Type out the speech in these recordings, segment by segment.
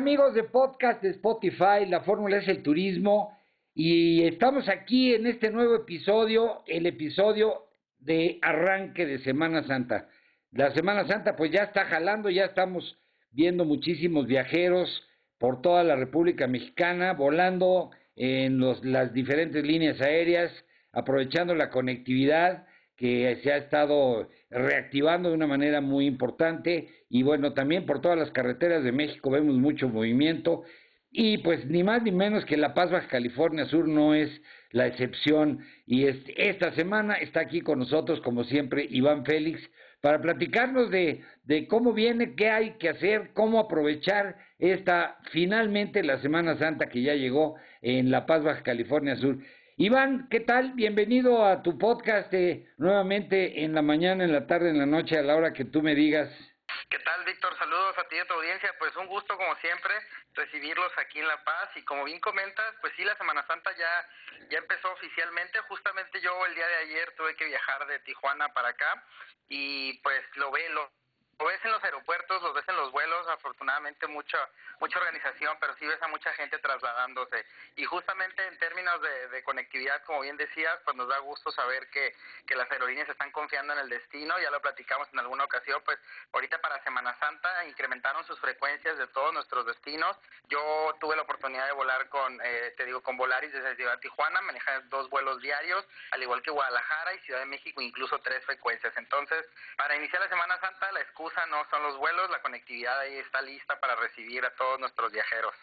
Amigos de podcast de Spotify, la fórmula es el turismo y estamos aquí en este nuevo episodio, el episodio de arranque de Semana Santa. La Semana Santa pues ya está jalando, ya estamos viendo muchísimos viajeros por toda la República Mexicana, volando en las diferentes líneas aéreas, aprovechando la conectividad que se ha estado reactivando de una manera muy importante. Y bueno, también por todas las carreteras de México vemos mucho movimiento. Y pues ni más ni menos que La Paz, Baja California Sur no es la excepción. Y esta semana está aquí con nosotros como siempre Iván Félix para platicarnos de, de cómo viene, qué hay que hacer, cómo aprovechar esta finalmente la Semana Santa que ya llegó en La Paz, Baja California Sur. Iván, ¿qué tal? Bienvenido a tu podcast eh, nuevamente en la mañana, en la tarde, en la noche, a la hora que tú me digas. ¿Qué tal, Víctor? Saludos a ti y a tu audiencia. Pues un gusto, como siempre, recibirlos aquí en La Paz. Y como bien comentas, pues sí, la Semana Santa ya, ya empezó oficialmente. Justamente yo el día de ayer tuve que viajar de Tijuana para acá y pues lo ve, lo, ves en los aeropuertos, lo ves en los vuelos, afortunadamente mucha mucha organización, pero sí ves a mucha gente trasladándose. Y justamente en términos de, conectividad, como bien decías, pues nos da gusto saber que, que las aerolíneas están confiando en el destino, ya lo platicamos en alguna ocasión, pues ahorita para Semana Santa incrementaron sus frecuencias de todos nuestros destinos. Yo tuve la oportunidad de volar con, eh, te digo, con Volaris desde Ciudad de Tijuana, manejar dos vuelos diarios, al igual que Guadalajara y Ciudad de México, incluso tres frecuencias. Entonces, para iniciar la Semana Santa, la excusa no son los vuelos, la conectividad ahí está lista para recibir a todos nuestros viajeros.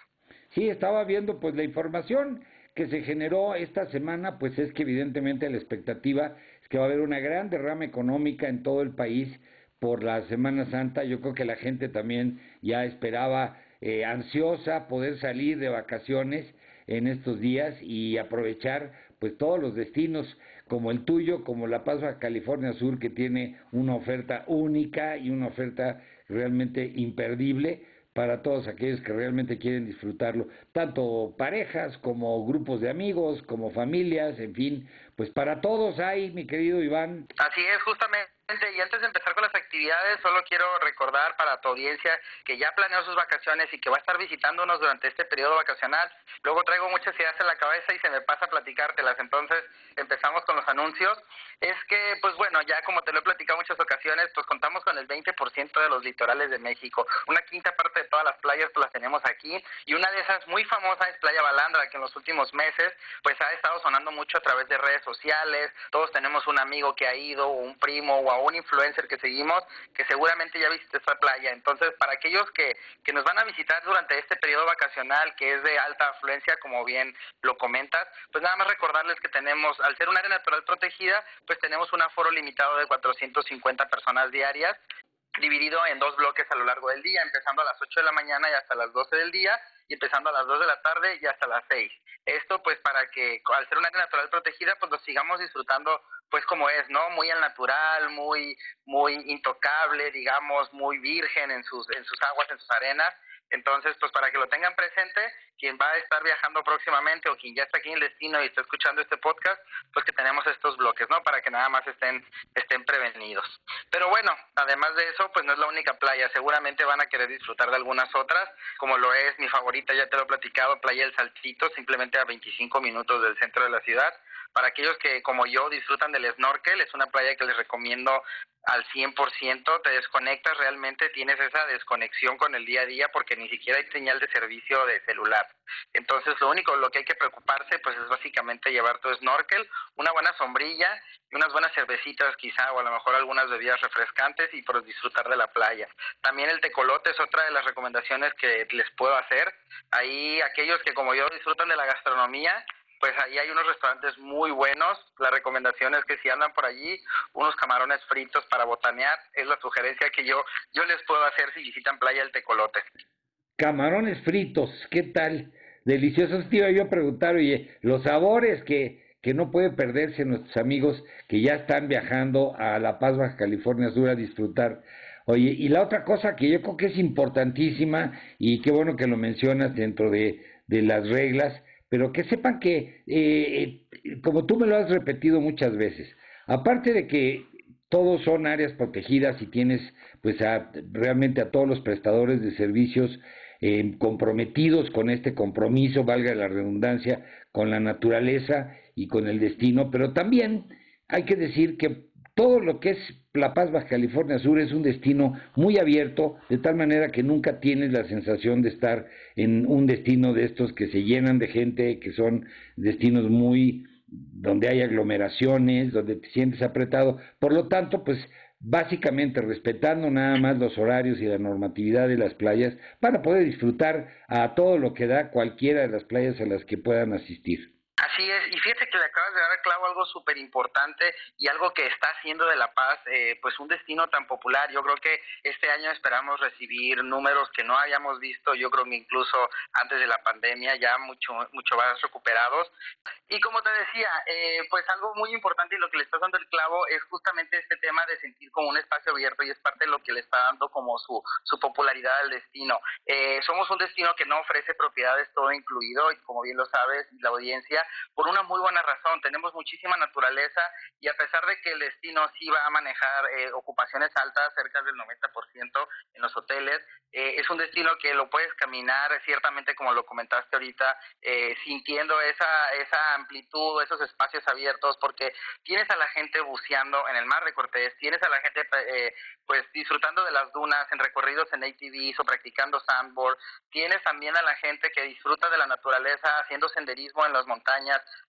Sí, estaba viendo pues la información que se generó esta semana, pues es que evidentemente la expectativa es que va a haber una gran derrama económica en todo el país por la Semana Santa. Yo creo que la gente también ya esperaba eh, ansiosa poder salir de vacaciones en estos días y aprovechar pues todos los destinos como el tuyo, como La Paz California Sur, que tiene una oferta única y una oferta realmente imperdible para todos aquellos que realmente quieren disfrutarlo, tanto parejas como grupos de amigos, como familias, en fin, pues para todos hay, mi querido Iván. Así es, justamente y antes de empezar con las actividades, solo quiero recordar para tu audiencia que ya planeó sus vacaciones y que va a estar visitándonos durante este periodo vacacional. Luego traigo muchas ideas en la cabeza y se me pasa a platicártelas. Entonces, empezamos con los anuncios. Es que, pues bueno, ya como te lo he platicado muchas ocasiones, pues contamos con el 20% de los litorales de México. Una quinta parte de todas las playas pues las tenemos aquí. Y una de esas muy famosas es Playa Balandra, que en los últimos meses pues ha estado sonando mucho a través de redes sociales. Todos tenemos un amigo que ha ido, o un primo, o un influencer que seguimos que seguramente ya visitó esta playa. Entonces, para aquellos que, que nos van a visitar durante este periodo vacacional que es de alta afluencia, como bien lo comentas, pues nada más recordarles que tenemos, al ser un área natural protegida, pues tenemos un aforo limitado de 450 personas diarias dividido en dos bloques a lo largo del día, empezando a las 8 de la mañana y hasta las 12 del día, y empezando a las 2 de la tarde y hasta las 6. Esto pues para que al ser un área natural protegida pues lo sigamos disfrutando pues como es, ¿no? Muy al natural, muy muy intocable, digamos, muy virgen en sus en sus aguas, en sus arenas. Entonces, pues para que lo tengan presente, quien va a estar viajando próximamente o quien ya está aquí en el destino y está escuchando este podcast, pues que tenemos estos bloques, ¿no? Para que nada más estén estén prevenidos. Pero bueno, además de eso, pues no es la única playa, seguramente van a querer disfrutar de algunas otras, como lo es mi favorita, ya te lo he platicado, Playa El Saltito, simplemente a 25 minutos del centro de la ciudad Para aquellos que como yo disfrutan del snorkel, es una playa que les recomiendo al 100%, te desconectas realmente, tienes esa desconexión con el día a día porque ni siquiera hay señal de servicio de celular. Entonces, lo único, lo que hay que preocuparse, pues es básicamente llevar tu snorkel, una buena sombrilla y unas buenas cervecitas quizá, o a lo mejor algunas bebidas refrescantes y por disfrutar de la playa. También el tecolote es otra de las recomendaciones que les puedo hacer. Ahí aquellos que como yo disfrutan de la gastronomía, pues ahí hay unos restaurantes muy buenos. La recomendación es que si andan por allí, unos camarones fritos para botanear, es la sugerencia que yo, yo les puedo hacer si visitan Playa El Tecolote. Camarones fritos, ¿qué tal? Deliciosos, te iba yo a preguntar, oye, los sabores que, que no puede perderse nuestros amigos que ya están viajando a La Paz, Baja California Sur a disfrutar. Oye, y la otra cosa que yo creo que es importantísima, y qué bueno que lo mencionas dentro de, de las reglas, pero que sepan que, eh, como tú me lo has repetido muchas veces, aparte de que todos son áreas protegidas y tienes pues a, realmente a todos los prestadores de servicios eh, comprometidos con este compromiso, valga la redundancia, con la naturaleza y con el destino, pero también hay que decir que todo lo que es La Paz, Baja California Sur es un destino muy abierto, de tal manera que nunca tienes la sensación de estar en un destino de estos que se llenan de gente, que son destinos muy donde hay aglomeraciones, donde te sientes apretado. Por lo tanto, pues básicamente respetando nada más los horarios y la normatividad de las playas para poder disfrutar a todo lo que da cualquiera de las playas a las que puedan asistir. Así es, y fíjate que le acabas de dar a clavo algo súper importante y algo que está haciendo de La Paz eh, pues un destino tan popular. Yo creo que este año esperamos recibir números que no habíamos visto, yo creo que incluso antes de la pandemia, ya mucho, mucho más recuperados. Y como te decía, eh, pues algo muy importante y lo que le está dando el clavo es justamente este tema de sentir como un espacio abierto y es parte de lo que le está dando como su, su popularidad al destino. Eh, somos un destino que no ofrece propiedades todo incluido y como bien lo sabes, la audiencia por una muy buena razón. Tenemos muchísima naturaleza y a pesar de que el destino sí va a manejar eh, ocupaciones altas, cerca del 90% en los hoteles, eh, es un destino que lo puedes caminar ciertamente como lo comentaste ahorita, eh, sintiendo esa, esa amplitud, esos espacios abiertos, porque tienes a la gente buceando en el mar de Cortés, tienes a la gente pues disfrutando de las dunas en recorridos en ATVs o practicando sandboard, tienes también a la gente que disfruta de la naturaleza haciendo senderismo en las montañas,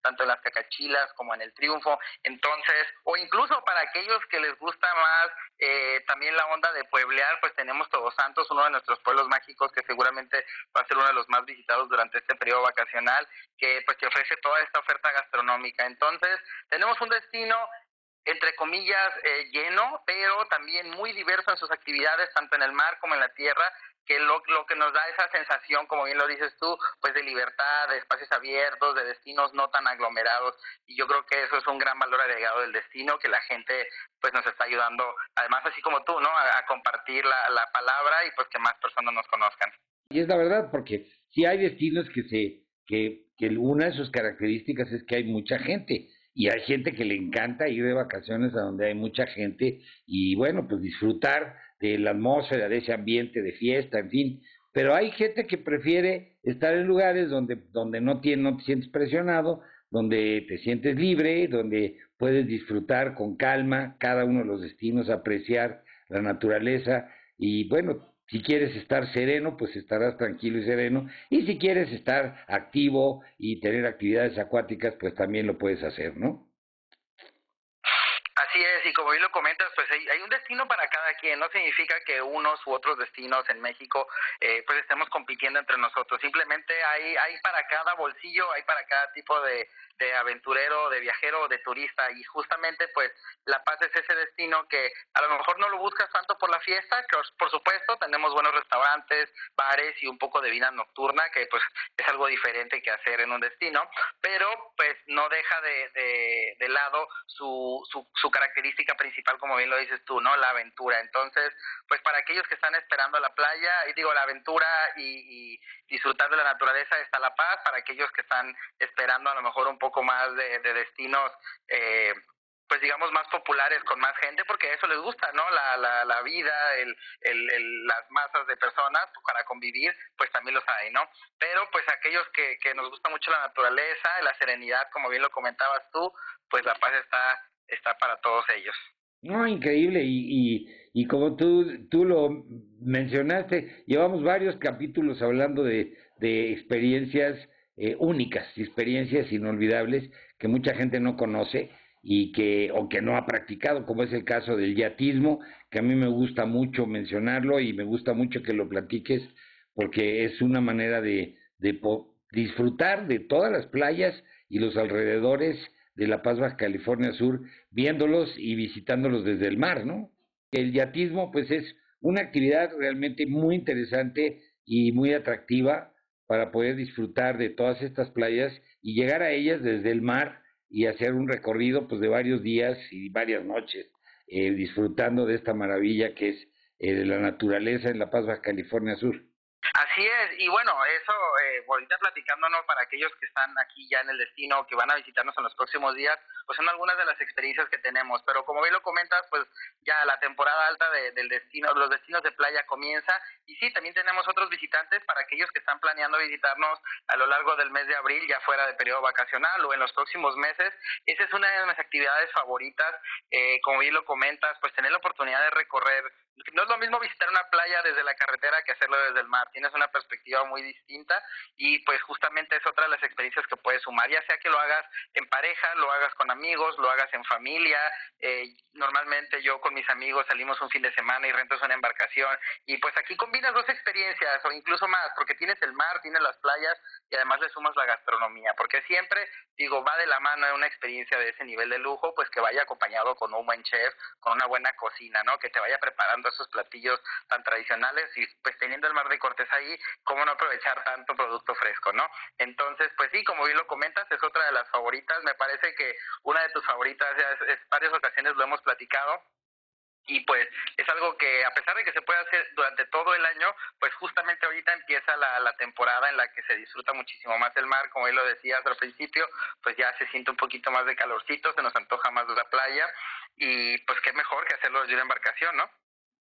tanto en las cacachilas como en el triunfo. Entonces, o incluso para aquellos que les gusta más eh, también la onda de pueblear, pues tenemos Todos Santos, uno de nuestros pueblos mágicos que seguramente va a ser uno de los más visitados durante este periodo vacacional, que pues que ofrece toda esta oferta gastronómica. Entonces, tenemos un destino entre comillas, eh, lleno, pero también muy diverso en sus actividades, tanto en el mar como en la tierra, que lo, lo que nos da esa sensación, como bien lo dices tú, pues de libertad, de espacios abiertos, de destinos no tan aglomerados. Y yo creo que eso es un gran valor agregado del destino, que la gente pues nos está ayudando, además así como tú, ¿no? A, compartir la, la palabra y pues que más personas nos conozcan. Y es la verdad, porque si hay destinos que se, que, que una de sus características es que hay mucha gente y hay gente que le encanta ir de vacaciones a donde hay mucha gente y bueno, pues disfrutar de la atmósfera, de ese ambiente de fiesta, en fin. Pero hay gente que prefiere estar en lugares donde, donde no, tiene, no te sientes presionado, donde te sientes libre, donde puedes disfrutar con calma cada uno de los destinos, apreciar la naturaleza y bueno, si quieres estar sereno, pues estarás tranquilo y sereno. Y si quieres estar activo y tener actividades acuáticas, pues también lo puedes hacer, ¿no? Así es, y como bien lo comentas, pues hay, un destino para cada quien. No significa que unos u otros destinos en México eh, pues estemos compitiendo entre nosotros. Simplemente hay, hay para cada bolsillo, hay para cada tipo de, de aventurero, de viajero, de turista. Y justamente pues La Paz es ese destino que a lo mejor no lo buscas tanto por la fiesta, que por supuesto tenemos buenos restaurantes, bares y un poco de vida nocturna, que pues es algo diferente que hacer en un destino, pero pues no deja de, de, lado su, su, su característica principal, como bien lo dices tú, ¿no? La aventura. Entonces, pues para aquellos que están esperando la playa, y digo, la aventura y, y disfrutar de la naturaleza está La Paz, para aquellos que están esperando a lo mejor un poco más de, de destinos, eh, pues digamos más populares con más gente porque eso les gusta no la la, la vida el, el, el, las masas de personas para convivir pues también los hay no pero pues aquellos que que nos gusta mucho la naturaleza la serenidad como bien lo comentabas tú pues la paz está está para todos ellos no increíble y, y y como tú tú lo mencionaste llevamos varios capítulos hablando de de experiencias eh, únicas experiencias inolvidables que mucha gente no conoce y que o que no ha practicado, como es el caso del yatismo, que a mí me gusta mucho mencionarlo y me gusta mucho que lo platiques porque es una manera de, de disfrutar de todas las playas y los alrededores de La Paz, Baja California Sur, viéndolos y visitándolos desde el mar, ¿no? El yatismo, pues es una actividad realmente muy interesante y muy atractiva para poder disfrutar de todas estas playas y llegar a ellas desde el mar y hacer un recorrido pues de varios días y varias noches eh, disfrutando de esta maravilla que es eh, la naturaleza en La Paz, Baja California Sur. Así es, y bueno, eso, eh, ahorita platicándonos para aquellos que están aquí ya en el destino, que van a visitarnos en los próximos días, pues son algunas de las experiencias que tenemos, pero como bien lo comentas, pues ya la temporada alta de, del destino, los destinos de playa comienza, y sí, también tenemos otros visitantes para aquellos que están planeando visitarnos a lo largo del mes de abril, ya fuera de periodo vacacional o en los próximos meses, esa es una de mis actividades favoritas, eh, como bien lo comentas, pues tener la oportunidad de recorrer. No es lo mismo visitar una playa desde la carretera que hacerlo desde el mar. Tienes una perspectiva muy distinta y pues justamente es otra de las experiencias que puedes sumar, ya sea que lo hagas en pareja, lo hagas con amigos, lo hagas en familia. Eh, normalmente yo con mis amigos salimos un fin de semana y rentas una embarcación y pues aquí combinas dos experiencias o incluso más porque tienes el mar, tienes las playas y además le sumas la gastronomía, porque siempre digo va de la mano de una experiencia de ese nivel de lujo, pues que vaya acompañado con un buen chef, con una buena cocina, ¿no? Que te vaya preparando esos platillos tan tradicionales y pues teniendo el mar de Cortés ahí, ¿cómo no aprovechar tanto producto fresco, no? Entonces, pues sí, como bien lo comentas, es otra de las favoritas, me parece que una de tus favoritas, es, es varias ocasiones lo hemos platicado, y pues es algo que a pesar de que se puede hacer durante todo el año, pues justamente ahorita empieza la, la temporada en la que se disfruta muchísimo más el mar, como él lo decías al principio, pues ya se siente un poquito más de calorcito, se nos antoja más la playa y pues qué mejor que hacerlo desde una embarcación, ¿no?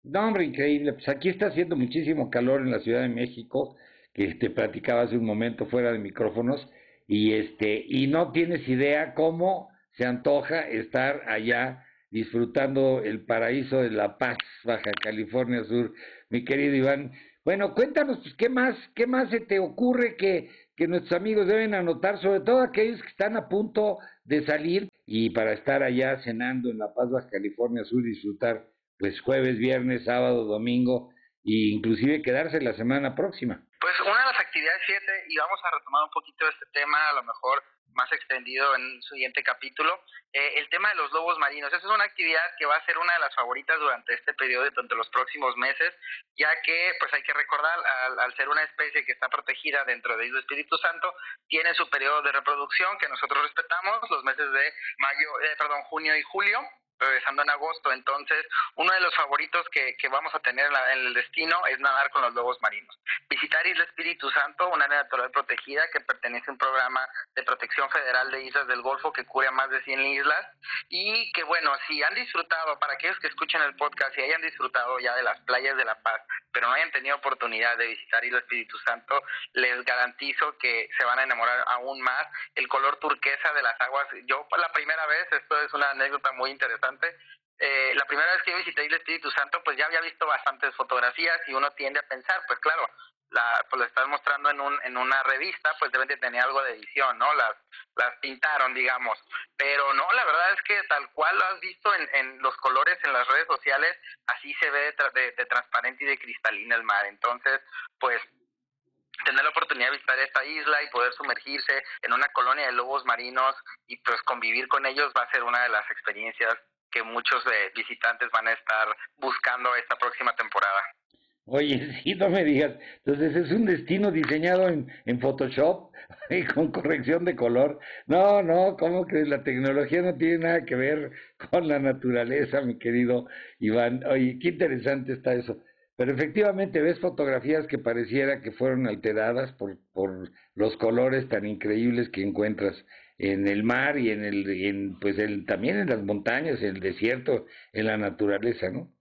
No, hombre, increíble. Pues aquí está haciendo muchísimo calor en la Ciudad de México, que te platicaba hace un momento fuera de micrófonos, y este, y no tienes idea cómo se antoja estar allá disfrutando el paraíso de La Paz, Baja California Sur, mi querido Iván. Bueno, cuéntanos, pues, ¿qué más, qué más se te ocurre que, que nuestros amigos deben anotar, sobre todo aquellos que están a punto de salir y para estar allá cenando en La Paz, Baja California Sur, disfrutar pues jueves, viernes, sábado, domingo e inclusive quedarse la semana próxima. Pues una de las actividades, siete, y vamos a retomar un poquito este tema, a lo mejor más extendido en su siguiente capítulo, eh, el tema de los lobos marinos. Esa es una actividad que va a ser una de las favoritas durante este periodo, durante los próximos meses, ya que, pues hay que recordar, al, ser una especie que está protegida dentro de Isla Espíritu Santo, tiene su periodo de reproducción que nosotros respetamos, los meses de mayo, eh, perdón, junio y julio, regresando en agosto. Entonces, uno de los favoritos que, que vamos a tener en, el destino es nadar con los lobos marinos. Visitar Isla Espíritu Santo, una área natural protegida que pertenece a un programa de protección federal de islas del Golfo que cubre a más de 100 islas. Y que, bueno, si han disfrutado, para aquellos que escuchen el podcast y hayan disfrutado ya de las playas de La Paz, pero no hayan tenido oportunidad de visitar Isla Espíritu Santo, les garantizo que se van a enamorar aún más. El color turquesa de las aguas, yo la primera vez, esto es una anécdota muy interesante eh, la primera vez que visité el Espíritu Santo, pues ya había visto bastantes fotografías y uno tiende a pensar, pues claro, la, pues lo están mostrando en, un, en una revista, pues deben de tener algo de edición, ¿no? Las, las pintaron, digamos. Pero no, la verdad es que tal cual lo has visto en, en los colores en las redes sociales, así se ve de, de, de transparente y de cristalina el mar. Entonces, pues tener la oportunidad de visitar esta isla y poder sumergirse en una colonia de lobos marinos y pues convivir con ellos va a ser una de las experiencias que muchos eh, visitantes van a estar buscando esta próxima temporada. Oye, sí, no me digas. Entonces, ¿es un destino diseñado en, Photoshop y con corrección de color? No, no, ¿cómo que la tecnología no tiene nada que ver con la naturaleza, mi querido Iván? Oye, qué interesante está eso. Pero efectivamente ves fotografías que pareciera que fueron alteradas por los colores tan increíbles que encuentras en el mar y en el, pues el, también en las montañas, en el desierto, en la naturaleza, ¿no?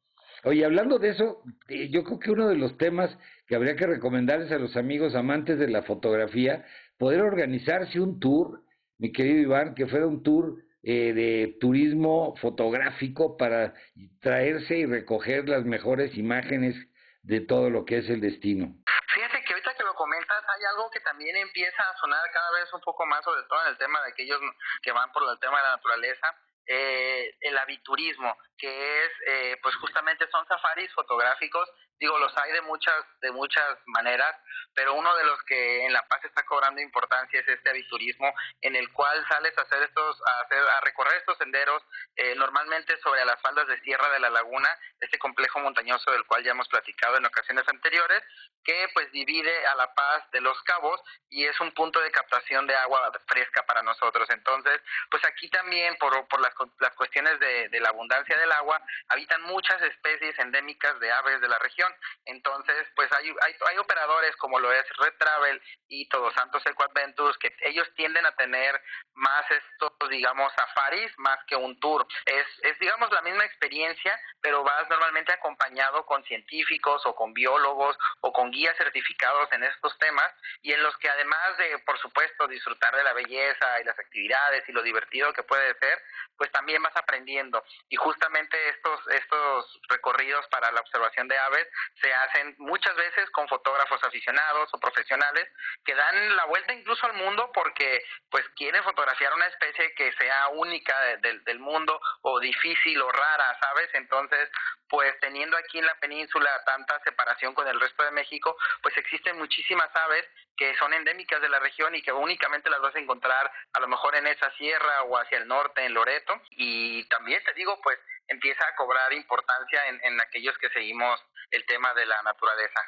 Oye, hablando de eso, eh, yo creo que uno de los temas que habría que recomendarles a los amigos amantes de la fotografía, poder organizarse un tour, mi querido Iván, que fuera un tour eh, de turismo fotográfico para traerse y recoger las mejores imágenes de todo lo que es el destino. Fíjate que ahorita que lo comentas, hay algo que también empieza a sonar cada vez un poco más, sobre todo en el tema de aquellos que van por el tema de la naturaleza, eh, el aviturismo, que es, eh, pues justamente son safaris fotográficos digo los hay de muchas de muchas maneras pero uno de los que en La Paz está cobrando importancia es este aviturismo en el cual sales a hacer estos a hacer a recorrer estos senderos eh, normalmente sobre las faldas de Sierra de la Laguna este complejo montañoso del cual ya hemos platicado en ocasiones anteriores que pues divide a La Paz de Los Cabos y es un punto de captación de agua fresca para nosotros. Entonces pues aquí también por, por las, las cuestiones de, de la abundancia del agua habitan muchas especies endémicas de aves de la región entonces, pues hay, hay, operadores como lo es Red Travel y Todos Santos Eco Adventures que ellos tienden a tener más estos, digamos, safaris más que un tour. Es, es, digamos, la misma experiencia, pero vas normalmente acompañado con científicos o con biólogos o con guías certificados en estos temas y en los que además de, por supuesto, disfrutar de la belleza y las actividades y lo divertido que puede ser, pues también vas aprendiendo. Y justamente estos, estos recorridos para la observación de aves se hacen muchas veces con fotógrafos aficionados o profesionales que dan la vuelta incluso al mundo porque pues quieren fotografiar una especie que sea única del mundo o difícil o rara, ¿sabes? Entonces, pues teniendo aquí en la península tanta separación con el resto de México, pues existen muchísimas aves que son endémicas de la región y que únicamente las vas a encontrar a lo mejor en esa sierra o hacia el norte, en Loreto. Y también te digo, pues empieza a cobrar importancia en, en aquellos que seguimos el tema de la naturaleza.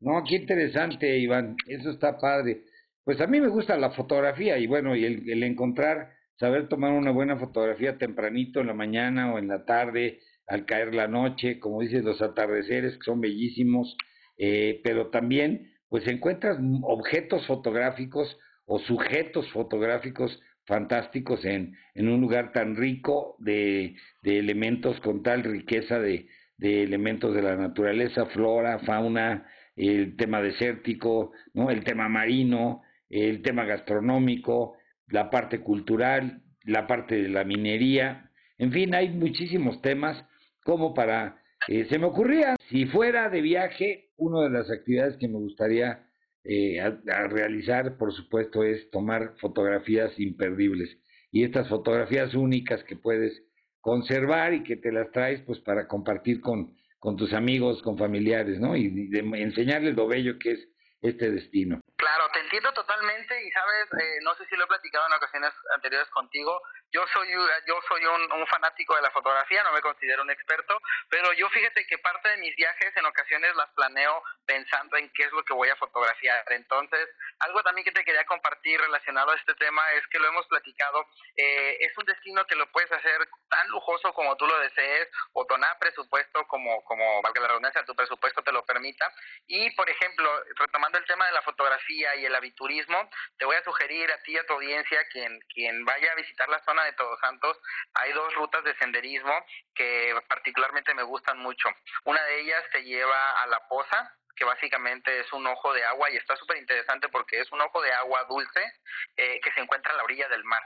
No, qué interesante, Iván, eso está padre. Pues a mí me gusta la fotografía y bueno, y el, encontrar, saber tomar una buena fotografía tempranito en la mañana o en la tarde, al caer la noche, como dices, los atardeceres que son bellísimos, eh, pero también pues encuentras objetos fotográficos o sujetos fotográficos fantásticos en, en un lugar tan rico de, de elementos con tal riqueza de, de elementos de la naturaleza, flora, fauna, el tema desértico, ¿no? el tema marino, el tema gastronómico, la parte cultural, la parte de la minería, en fin, hay muchísimos temas como para... Eh, se me ocurría, si fuera de viaje, una de las actividades que me gustaría eh, realizar, por supuesto, es tomar fotografías imperdibles. Y estas fotografías únicas que puedes conservar y que te las traes pues para compartir con, con tus amigos, con familiares, ¿no? Y, de, enseñarles lo bello que es este destino. Claro, te entiendo totalmente y sabes, eh, no sé si lo he platicado en ocasiones anteriores contigo, yo soy yo soy un, un, fanático de la fotografía, no me considero un experto, pero yo fíjate que parte de mis viajes en ocasiones las planeo pensando en qué es lo que voy a fotografiar. Entonces, algo también que te quería compartir relacionado a este tema es que lo hemos platicado, eh, es un destino que lo puedes hacer tan lujoso como tú lo desees o tonar presupuesto como, como valga la redundancia, tu presupuesto te lo permita. Y, por ejemplo, retomando el tema de la fotografía y el aviturismo, te voy a sugerir a ti y a tu audiencia, quien, quien vaya a visitar la zona de Todos Santos, hay dos rutas de senderismo que particularmente me gustan mucho. Una de ellas te lleva a La Poza, que básicamente es un ojo de agua y está súper interesante porque es un ojo de agua dulce eh, que se encuentra a la orilla del mar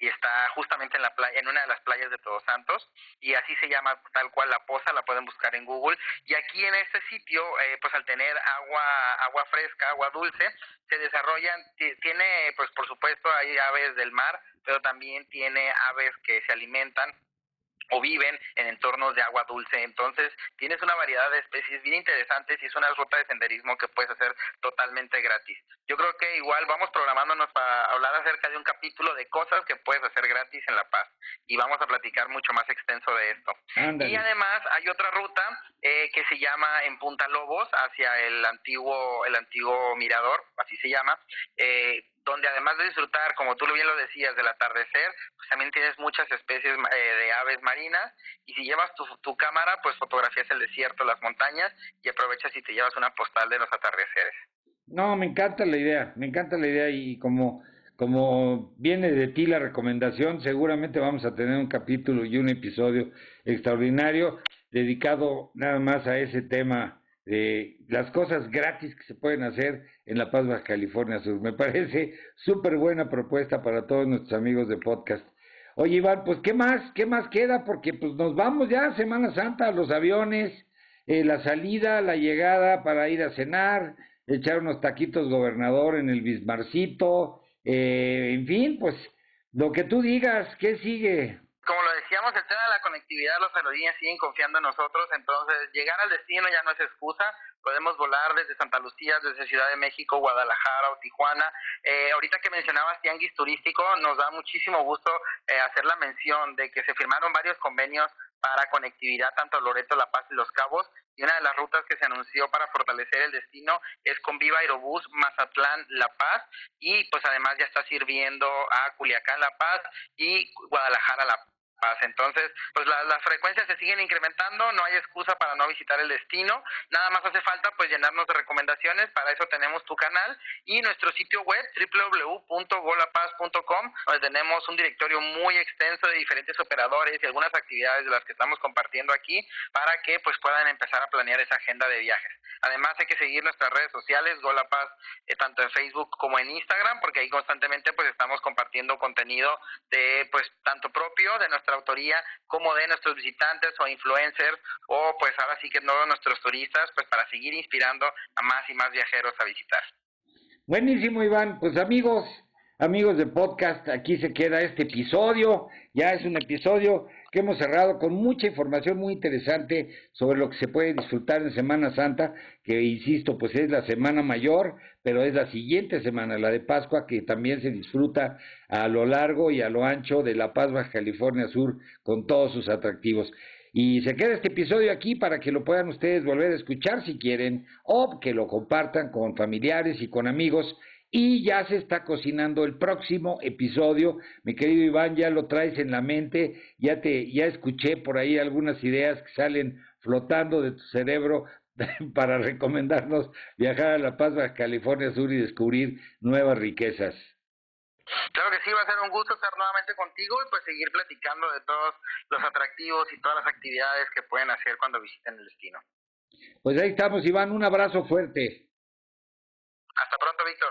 y está justamente en la playa, en una de las playas de Todos Santos y así se llama tal cual la poza, la pueden buscar en Google y aquí en este sitio, eh, pues al tener agua agua fresca, agua dulce, se desarrollan, tiene pues por supuesto hay aves del mar, pero también tiene aves que se alimentan o viven en entornos de agua dulce. Entonces, tienes una variedad de especies bien interesantes y es una ruta de senderismo que puedes hacer totalmente gratis. Yo creo que igual vamos programándonos para hablar acerca de un capítulo de cosas que puedes hacer gratis en La Paz y vamos a platicar mucho más extenso de esto. Y además hay otra ruta eh, que se llama en Punta Lobos hacia el antiguo el antiguo mirador, así se llama. Eh, donde además de disfrutar, como tú bien lo decías, del atardecer, pues también tienes muchas especies eh, de aves marinas y si llevas tu, cámara, pues fotografías el desierto, las montañas y aprovechas y te llevas una postal de los atardeceres. No, me encanta la idea, me encanta la idea y como como viene de ti la recomendación, seguramente vamos a tener un capítulo y un episodio extraordinario dedicado nada más a ese tema de las cosas gratis que se pueden hacer en La Paz, Baja California Sur. Me parece súper buena propuesta para todos nuestros amigos de podcast. Oye, Iván, pues ¿qué más? ¿Qué más queda? Porque pues nos vamos ya, Semana Santa, los aviones, eh, la salida, la llegada para ir a cenar, echar unos taquitos gobernador en el Bismarcito, eh, en fin, pues lo que tú digas, ¿qué sigue? Decíamos, el tema de la conectividad, los aerolíneas siguen confiando en nosotros, entonces llegar al destino ya no es excusa, podemos volar desde Santa Lucía, desde Ciudad de México, Guadalajara o Tijuana. Eh, ahorita que mencionabas Tianguis Turístico, nos da muchísimo gusto eh, hacer la mención de que se firmaron varios convenios para conectividad tanto Loreto, La Paz y Los Cabos. Y una de las rutas que se anunció para fortalecer el destino es con Viva Aerobús, Mazatlán, La Paz. Y pues además ya está sirviendo a Culiacán, La Paz y Guadalajara, La Paz. Entonces, pues las frecuencias se siguen incrementando, no hay excusa para no visitar el destino, nada más hace falta pues llenarnos de recomendaciones, para eso tenemos tu canal y nuestro sitio web www.golapaz.com, donde tenemos un directorio muy extenso de diferentes operadores y algunas actividades de las que estamos compartiendo aquí para que pues puedan empezar a planear esa agenda de viajes. Además hay que seguir nuestras redes sociales, Golapaz, eh, tanto en Facebook como en Instagram, porque ahí constantemente pues estamos compartiendo contenido de pues tanto propio de nuestra autoría como de nuestros visitantes o influencers o pues ahora sí que no nuestros turistas pues para seguir inspirando a más y más viajeros a visitar. Buenísimo Iván, pues amigos, amigos de podcast, aquí se queda este episodio, ya es un episodio que hemos cerrado con mucha información muy interesante sobre lo que se puede disfrutar en Semana Santa, que insisto, pues es la semana mayor, pero es la siguiente semana, la de Pascua, que también se disfruta a lo largo y a lo ancho de La Paz, Baja California Sur, con todos sus atractivos. Y se queda este episodio aquí para que lo puedan ustedes volver a escuchar si quieren, o que lo compartan con familiares y con amigos y ya se está cocinando el próximo episodio. Mi querido Iván, ya lo traes en la mente, ya te ya escuché por ahí algunas ideas que salen flotando de tu cerebro para recomendarnos viajar a La Paz, a California Sur y descubrir nuevas riquezas. Claro que sí, va a ser un gusto estar nuevamente contigo y pues seguir platicando de todos los atractivos y todas las actividades que pueden hacer cuando visiten el destino. Pues ahí estamos, Iván, un abrazo fuerte. Hasta pronto, Víctor.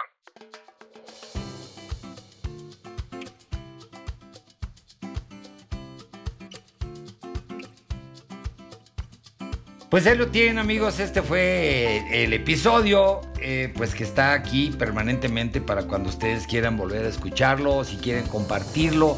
Pues ahí lo tienen amigos, este fue el episodio, eh, pues que está aquí permanentemente para cuando ustedes quieran volver a escucharlo, si quieren compartirlo